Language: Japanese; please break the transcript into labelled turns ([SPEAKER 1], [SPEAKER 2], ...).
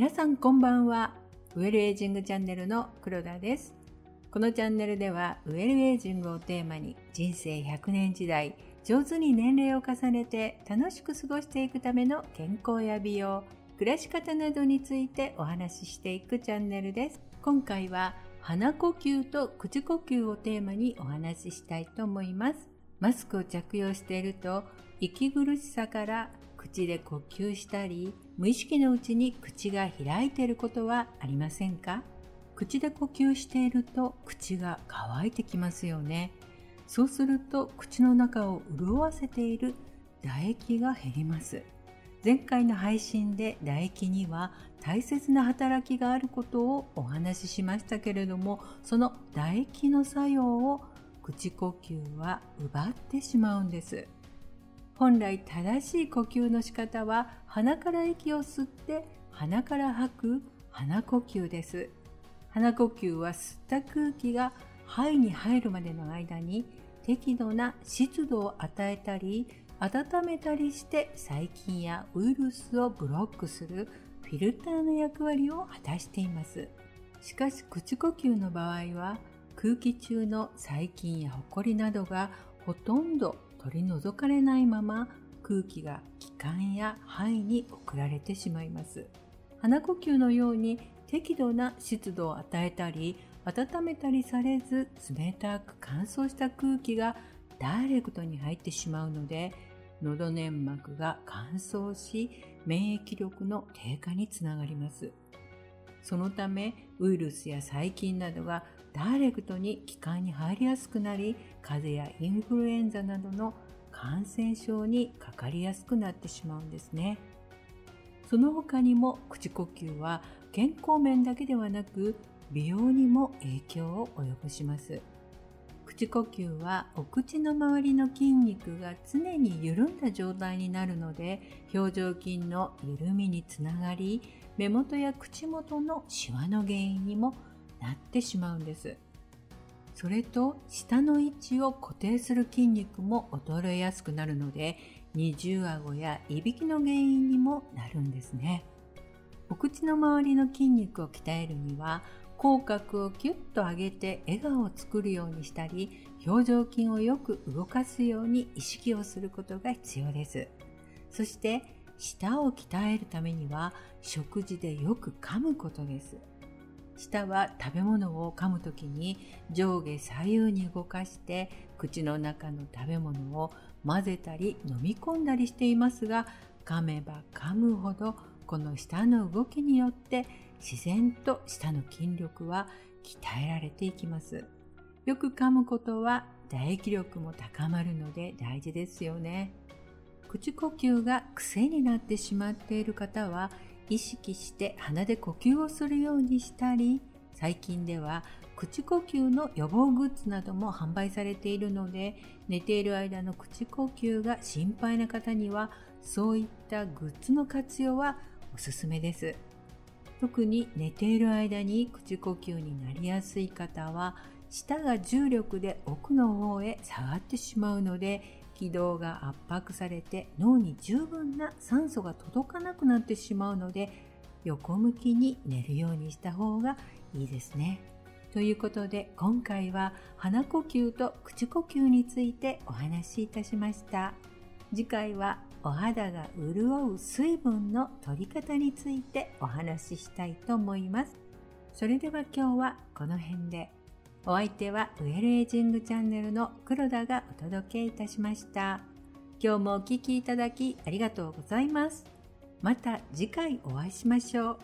[SPEAKER 1] 皆さんこんばんは。ウェルエイジングチャンネルの黒田です。このチャンネルではウェルエイジングをテーマに人生100年時代、上手に年齢を重ねて楽しく過ごしていくための健康や美容、暮らし方などについてお話ししていくチャンネルです。今回は鼻呼吸と口呼吸をテーマにお話ししたいと思います。マスクを着用していると息苦しさから口で呼吸したり無意識のうちに口が開いていることはありませんか？口で呼吸していると口が乾いてきますよね。そうすると口の中を潤わせている唾液が減ります。前回の配信で唾液には大切な働きがあることをお話ししましたけれども、その唾液の作用を口呼吸は奪ってしまうんです。本来正しい呼吸の仕方は鼻から息を吸って鼻から吐く鼻呼吸です。鼻呼吸は吸った空気が肺に入るまでの間に適度な湿度を与えたり温めたりして細菌やウイルスをブロックするフィルターの役割を果たしています。しかし口呼吸の場合は空気中の細菌やホコリなどがほとんど取り除かれないまま空気が気管や肺に送られてしまいます。鼻呼吸のように適度な湿度を与えたり温めたりされず冷たく乾燥した空気がダイレクトに入ってしまうので喉粘膜が乾燥し免疫力の低下につながります。そのためウイルスや細菌などがダイレクトに気管に入りやすくなり風邪やインフルエンザなどの感染症にかかりやすくなってしまうんですね。その他にも口呼吸は健康面だけではなく美容にも影響を及ぼします。口呼吸はお口の周りの筋肉が常に緩んだ状態になるので表情筋の緩みにつながり目元や口元のシワの原因にもなってしまうんです。それと舌の位置を固定する筋肉も衰えやすくなるので二重顎やいびきの原因にもなるんですね。お口の周りの筋肉を鍛えるには口角をキュッと上げて笑顔を作るようにしたり表情筋をよく動かすように意識をすることが必要です。そして舌を鍛えるためには食事でよく噛むことです。舌は食べ物を噛むときに上下左右に動かして口の中の食べ物を混ぜたり飲み込んだりしていますが噛めば噛むほどこの舌の動きによって自然と舌の筋力は鍛えられていきます。よく噛むことは唾液力も高まるので大事ですよね。口呼吸が癖になってしまっている方は意識して鼻で呼吸をするようにしたり最近では口呼吸の予防グッズなども販売されているので寝ている間の口呼吸が心配な方にはそういったグッズの活用はおすすめです。特に寝ている間に口呼吸になりやすい方は舌が重力で奥の方へ下がってしまうので気道が圧迫されて脳に十分な酸素が届かなくなってしまうので横向きに寝るようにした方がいいですね。ということで今回は鼻呼吸と口呼吸についてお話しいたしました。次回はお肌が潤う水分の取り方についてお話ししたいと思います。それでは今日はこの辺で。お相手はウェルエイジングチャンネルの黒田がお届けいたしました。今日もお聴きいただきありがとうございます。また次回お会いしましょう。